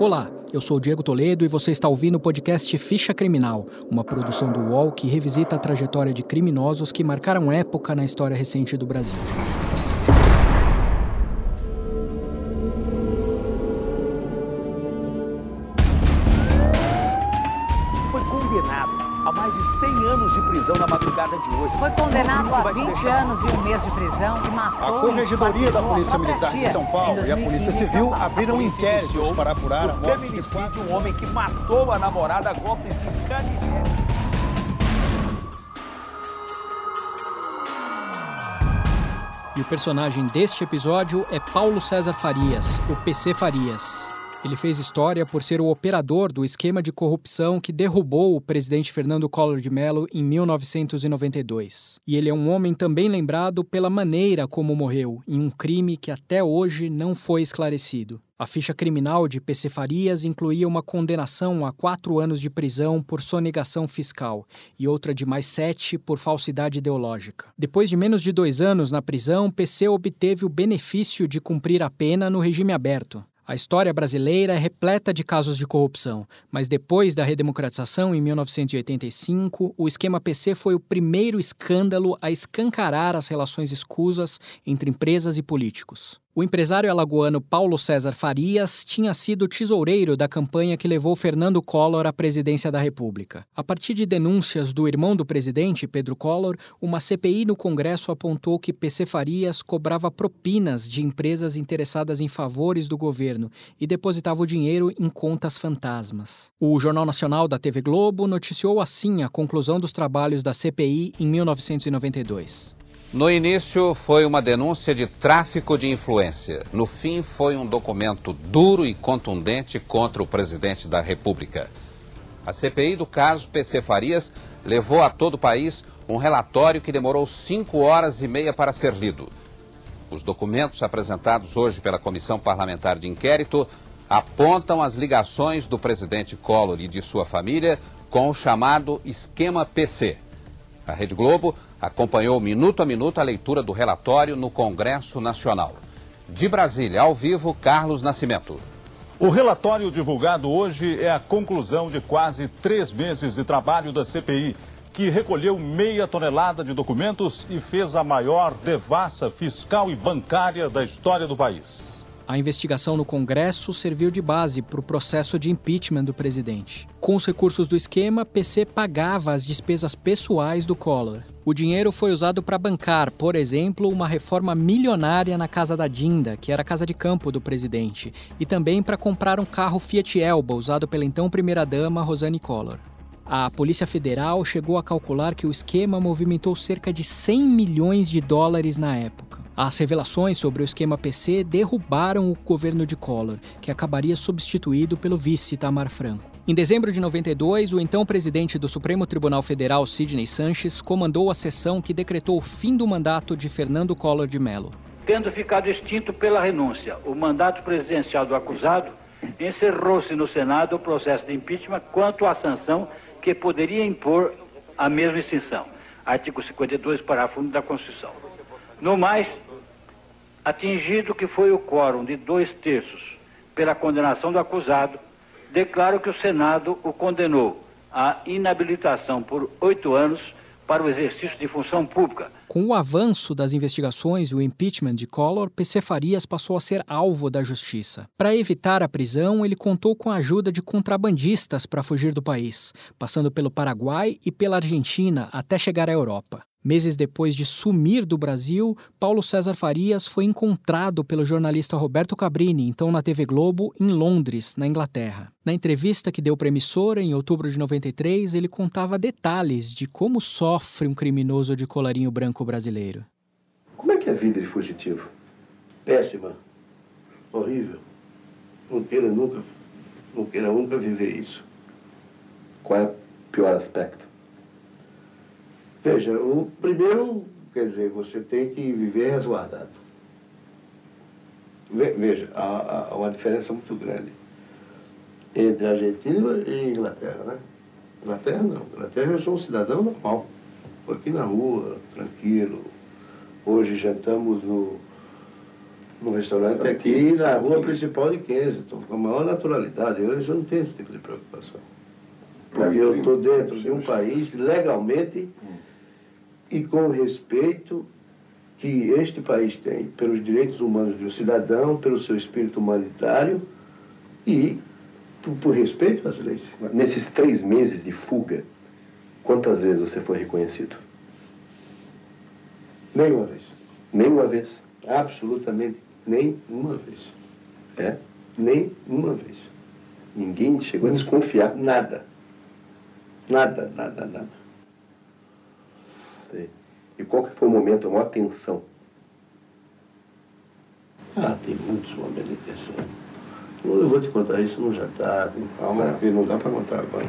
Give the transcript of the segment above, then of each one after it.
Olá, eu sou Diego Toledo e você está ouvindo o podcast Ficha Criminal, uma produção do UOL que revisita a trajetória de criminosos que marcaram época na história recente do Brasil. Foi condenado a mais de 100 anos de prisão na madrugada de hoje. Foi condenado a Vai te 20 deixar- anos e um mês de prisão e matou A Corregedoria da Polícia Militar de São Paulo e a 2015 Polícia Civil abriram inquéritos para apurar a o morte de feminicídio quatro de um homem que matou a namorada a golpes de canivete. E o personagem deste episódio é Paulo César Farias, o PC Farias. Ele fez história por ser o operador do esquema de corrupção que derrubou o presidente Fernando Collor de Mello em 1992. E ele é um homem também lembrado pela maneira como morreu, em um crime que até hoje não foi esclarecido. A ficha criminal de PC Farias incluía uma condenação a quatro anos de prisão por sonegação fiscal e outra de mais sete por falsidade ideológica. Depois de menos de dois anos na prisão, PC obteve o benefício de cumprir a pena no regime aberto. A história brasileira é repleta de casos de corrupção, mas depois da redemocratização em 1985, o esquema PC foi o primeiro escândalo a escancarar as relações escusas entre empresas e políticos. O empresário alagoano Paulo César Farias tinha sido tesoureiro da campanha que levou Fernando Collor à presidência da República. A partir de denúncias do irmão do presidente, Pedro Collor, uma CPI no Congresso apontou que PC Farias cobrava propinas de empresas interessadas em favores do governo e depositava o dinheiro em contas fantasmas. O Jornal Nacional da TV Globo noticiou assim a conclusão dos trabalhos da CPI em 1992. No início foi uma denúncia de tráfico de influência. No fim foi um documento duro e contundente contra o presidente da República. A CPI do caso PC Farias levou a todo o país um relatório que demorou cinco horas e meia para ser lido. Os documentos apresentados hoje pela Comissão Parlamentar de Inquérito apontam as ligações do presidente Collor e de sua família com o chamado esquema PC. A Rede Globo acompanhou minuto a minuto a leitura do relatório no Congresso Nacional. De Brasília, ao vivo, Carlos Nascimento. O relatório divulgado hoje é a conclusão de quase três meses de trabalho da CPI, que recolheu meia tonelada de documentos e fez a maior devassa fiscal e bancária da história do país. A investigação no Congresso serviu de base para o processo de impeachment do presidente. Com os recursos do esquema, PC pagava as despesas pessoais do Collor. O dinheiro foi usado para bancar, por exemplo, uma reforma milionária na casa da Dinda, que era a casa de campo do presidente, e também para comprar um carro Fiat Elba usado pela então primeira-dama Rosane Collor. A Polícia Federal chegou a calcular que o esquema movimentou cerca de 100 milhões de dólares na época. As revelações sobre o esquema PC derrubaram o governo de Collor, que acabaria substituído pelo vice Tamar Franco. Em dezembro de 92, o então presidente do Supremo Tribunal Federal, Sidney Sanches, comandou a sessão que decretou o fim do mandato de Fernando Collor de Mello. Tendo ficado extinto pela renúncia o mandato presidencial do acusado, encerrou-se no Senado o processo de impeachment quanto à sanção que poderia impor a mesma extinção. Artigo 52, parágrafo 1 da Constituição. No mais, atingido que foi o quórum de dois terços pela condenação do acusado, declaro que o Senado o condenou à inabilitação por oito anos para o exercício de função pública, Com o avanço das investigações e o impeachment de Collor, PC Farias passou a ser alvo da justiça. Para evitar a prisão, ele contou com a ajuda de contrabandistas para fugir do país, passando pelo Paraguai e pela Argentina até chegar à Europa. Meses depois de sumir do Brasil, Paulo César Farias foi encontrado pelo jornalista Roberto Cabrini, então na TV Globo, em Londres, na Inglaterra. Na entrevista que deu para a emissora, em outubro de 93, ele contava detalhes de como sofre um criminoso de colarinho branco brasileiro. Como é que é a vida de fugitivo? Péssima. Horrível. Não queira nunca, não queira nunca viver isso. Qual é o pior aspecto? Veja, o primeiro, quer dizer, você tem que viver resguardado. Ve- Veja, há, há uma diferença muito grande entre a Argentina e Inglaterra, né? Inglaterra não. Inglaterra eu sou um cidadão normal. Estou aqui na rua, tranquilo. Hoje jantamos no, No restaurante aqui na rua principal de Kensington, com a maior naturalidade. Eu, eu não tenho esse tipo de preocupação. Porque eu estou dentro de um país legalmente e com respeito que este país tem pelos direitos humanos do cidadão, pelo seu espírito humanitário e por, por respeito às leis. Nesses três meses de fuga, quantas vezes você foi reconhecido? Nenhuma vez. Nenhuma vez? Absolutamente nenhuma vez. É? Nenhuma vez. Ninguém chegou a desconfiar? Nada. Nada, nada, nada. Sei. E qual que foi o momento, a maior tensão? Ah, tem muitos momentos de tensão. Eu vou te contar isso no jantar, com calma, porque não dá para contar agora.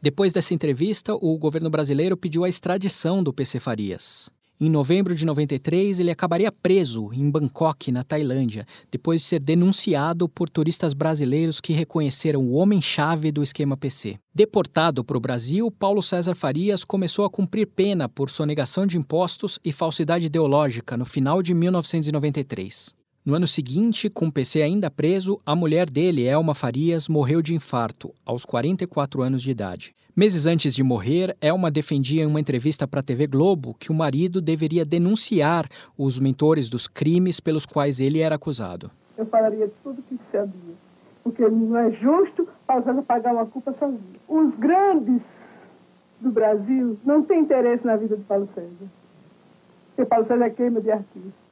Depois dessa entrevista, o governo brasileiro pediu a extradição do PC Farias. Em novembro de 93, ele acabaria preso em Bangkok, na Tailândia, depois de ser denunciado por turistas brasileiros que reconheceram o homem-chave do esquema PC. Deportado para o Brasil, Paulo César Farias começou a cumprir pena por sonegação de impostos e falsidade ideológica no final de 1993. No ano seguinte, com o PC ainda preso, a mulher dele, Elma Farias, morreu de infarto, aos 44 anos de idade. Meses antes de morrer, Elma defendia em uma entrevista para a TV Globo que o marido deveria denunciar os mentores dos crimes pelos quais ele era acusado. Eu falaria tudo que sabia, porque não é justo Paulo pagar uma culpa sozinho. Os grandes do Brasil não têm interesse na vida de Paulo César. Porque Paulo César é queima de artista.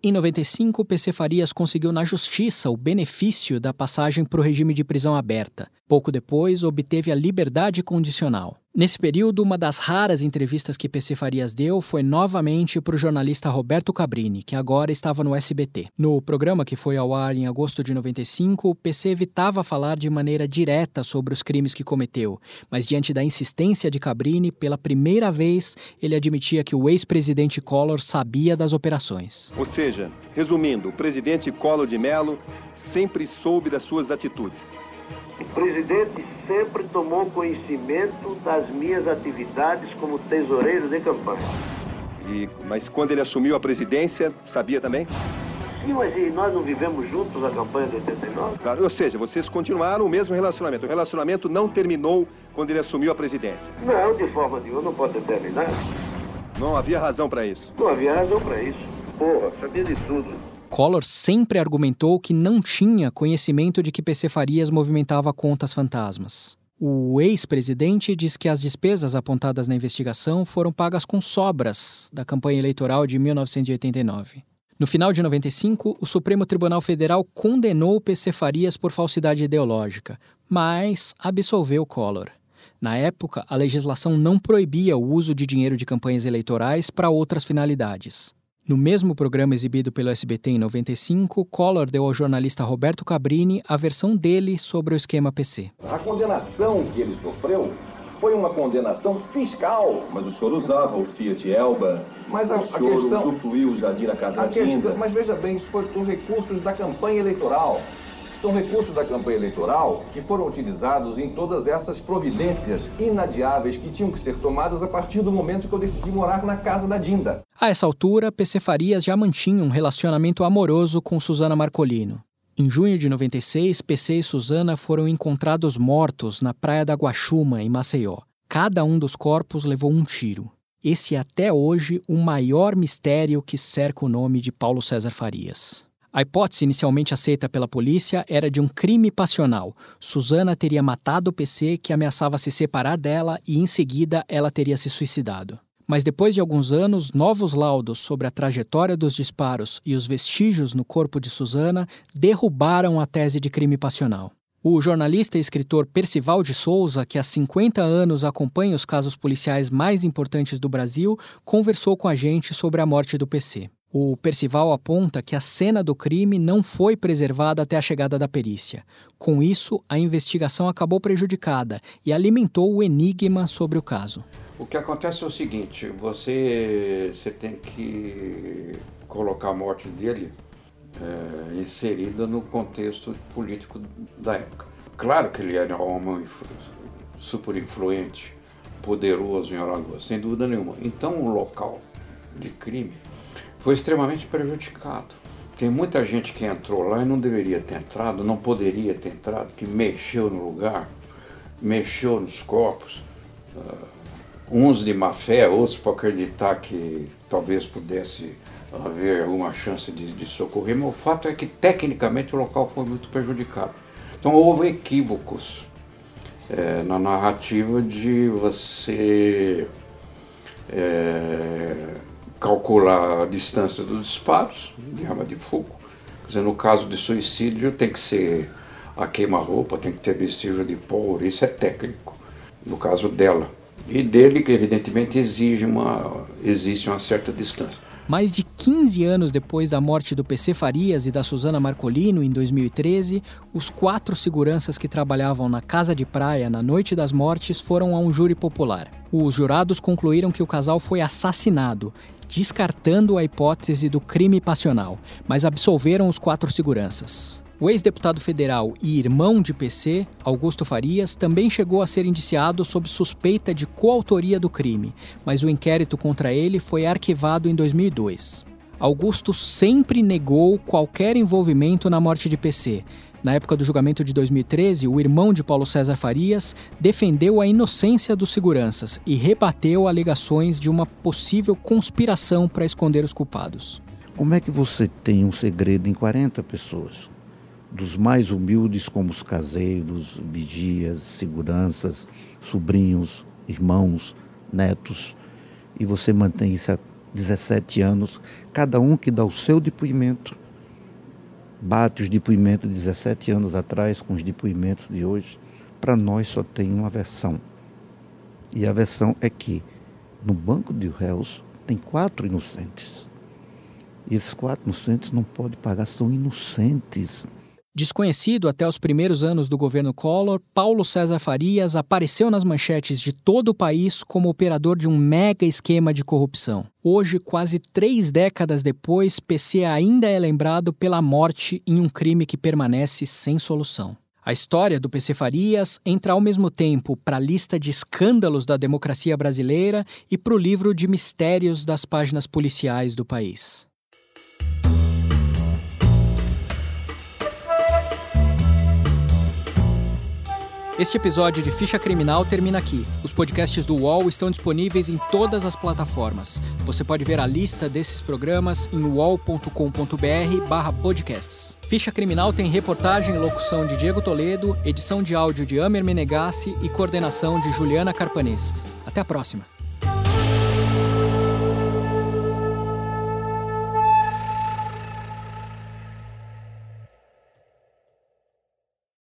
Em 95, PC Farias conseguiu na justiça o benefício da passagem para o regime de prisão aberta. Pouco depois, obteve a liberdade condicional. Nesse período, uma das raras entrevistas que PC Farias deu foi novamente para o jornalista Roberto Cabrini, que agora estava no SBT. No programa que foi ao ar em agosto de 95, o PC evitava falar de maneira direta sobre os crimes que cometeu, mas diante da insistência de Cabrini, pela primeira vez, ele admitia que o ex-presidente Collor sabia das operações. Ou seja, resumindo, o presidente Collor de Mello sempre soube das suas atitudes. O presidente sempre tomou conhecimento das minhas atividades como tesoureiro de campanha. E, mas quando ele assumiu a presidência, sabia também? Sim, mas e nós não vivemos juntos a campanha de 89? Claro, ou seja, vocês continuaram o mesmo relacionamento. O relacionamento não terminou quando ele assumiu a presidência. Não, de forma nenhuma, não pode terminar. Não havia razão para isso. Não havia razão para isso. Porra, sabia de tudo. Collor sempre argumentou que não tinha conhecimento de que PC Farias movimentava contas fantasmas. O ex-presidente diz que as despesas apontadas na investigação foram pagas com sobras da campanha eleitoral de 1989. No final de 95, o Supremo Tribunal Federal condenou PC Farias por falsidade ideológica, mas absolveu Collor. Na época, a legislação não proibia o uso de dinheiro de campanhas eleitorais para outras finalidades. No mesmo programa exibido pelo SBT em 95, Collor deu ao jornalista Roberto Cabrini a versão dele sobre o esquema PC. A condenação que ele sofreu foi uma condenação fiscal. Mas o senhor usava o Fiat Elba, mas a, a, o senhor questão, usufruiu o Jardim da Casa a Dinda. Mas veja bem, isso foi com recursos da campanha eleitoral. São recursos da campanha eleitoral que foram utilizados em todas essas providências inadiáveis que tinham que ser tomadas a partir do momento que eu decidi morar na casa da Dinda. A essa altura, PC Farias já mantinha um relacionamento amoroso com Suzana Marcolino. Em junho de 96, PC e Suzana foram encontrados mortos na praia da Guaxuma, em Maceió. Cada um dos corpos levou um tiro. Esse é até hoje o maior mistério que cerca o nome de Paulo César Farias. A hipótese inicialmente aceita pela polícia era de um crime passional. Suzana teria matado o PC que ameaçava se separar dela e, em seguida, ela teria se suicidado. Mas depois de alguns anos, novos laudos sobre a trajetória dos disparos e os vestígios no corpo de Suzana derrubaram a tese de crime passional. O jornalista e escritor Percival de Souza, que há 50 anos acompanha os casos policiais mais importantes do Brasil, conversou com a gente sobre a morte do PC. O Percival aponta que a cena do crime não foi preservada até a chegada da perícia. Com isso, a investigação acabou prejudicada e alimentou o enigma sobre o caso. O que acontece é o seguinte: você, você tem que colocar a morte dele é, inserida no contexto político da época. Claro que ele era um homem super influente, poderoso em Alagoas, sem dúvida nenhuma. Então, o local de crime foi extremamente prejudicado. Tem muita gente que entrou lá e não deveria ter entrado, não poderia ter entrado, que mexeu no lugar, mexeu nos corpos. Uh, uns de má fé, outros para acreditar que talvez pudesse haver alguma chance de, de socorrer, mas o fato é que tecnicamente o local foi muito prejudicado. Então houve equívocos é, na narrativa de você é, calcular a distância dos disparos de arma de fogo. Quer dizer, no caso de suicídio tem que ser a queima-roupa, tem que ter vestígio de pólvora, isso é técnico. No caso dela. E dele, que evidentemente exige uma, existe uma certa distância. Mais de 15 anos depois da morte do PC Farias e da Suzana Marcolino, em 2013, os quatro seguranças que trabalhavam na casa de praia na noite das mortes foram a um júri popular. Os jurados concluíram que o casal foi assassinado, descartando a hipótese do crime passional, mas absolveram os quatro seguranças. O ex-deputado federal e irmão de PC, Augusto Farias, também chegou a ser indiciado sob suspeita de coautoria do crime, mas o inquérito contra ele foi arquivado em 2002. Augusto sempre negou qualquer envolvimento na morte de PC. Na época do julgamento de 2013, o irmão de Paulo César Farias defendeu a inocência dos seguranças e rebateu alegações de uma possível conspiração para esconder os culpados. Como é que você tem um segredo em 40 pessoas? dos mais humildes, como os caseiros, vigias, seguranças, sobrinhos, irmãos, netos, e você mantém isso há 17 anos, cada um que dá o seu depoimento, bate os depoimentos de 17 anos atrás com os depoimentos de hoje, para nós só tem uma versão. E a versão é que no banco de réus tem quatro inocentes. E esses quatro inocentes não podem pagar, são inocentes. Desconhecido até os primeiros anos do governo Collor, Paulo César Farias apareceu nas manchetes de todo o país como operador de um mega esquema de corrupção. Hoje, quase três décadas depois, PC ainda é lembrado pela morte em um crime que permanece sem solução. A história do PC Farias entra ao mesmo tempo para a lista de escândalos da democracia brasileira e para o livro de mistérios das páginas policiais do país. Este episódio de Ficha Criminal termina aqui. Os podcasts do UOL estão disponíveis em todas as plataformas. Você pode ver a lista desses programas em uol.com.br/podcasts. Ficha Criminal tem reportagem e locução de Diego Toledo, edição de áudio de Amer Menegassi e coordenação de Juliana Carpanês. Até a próxima.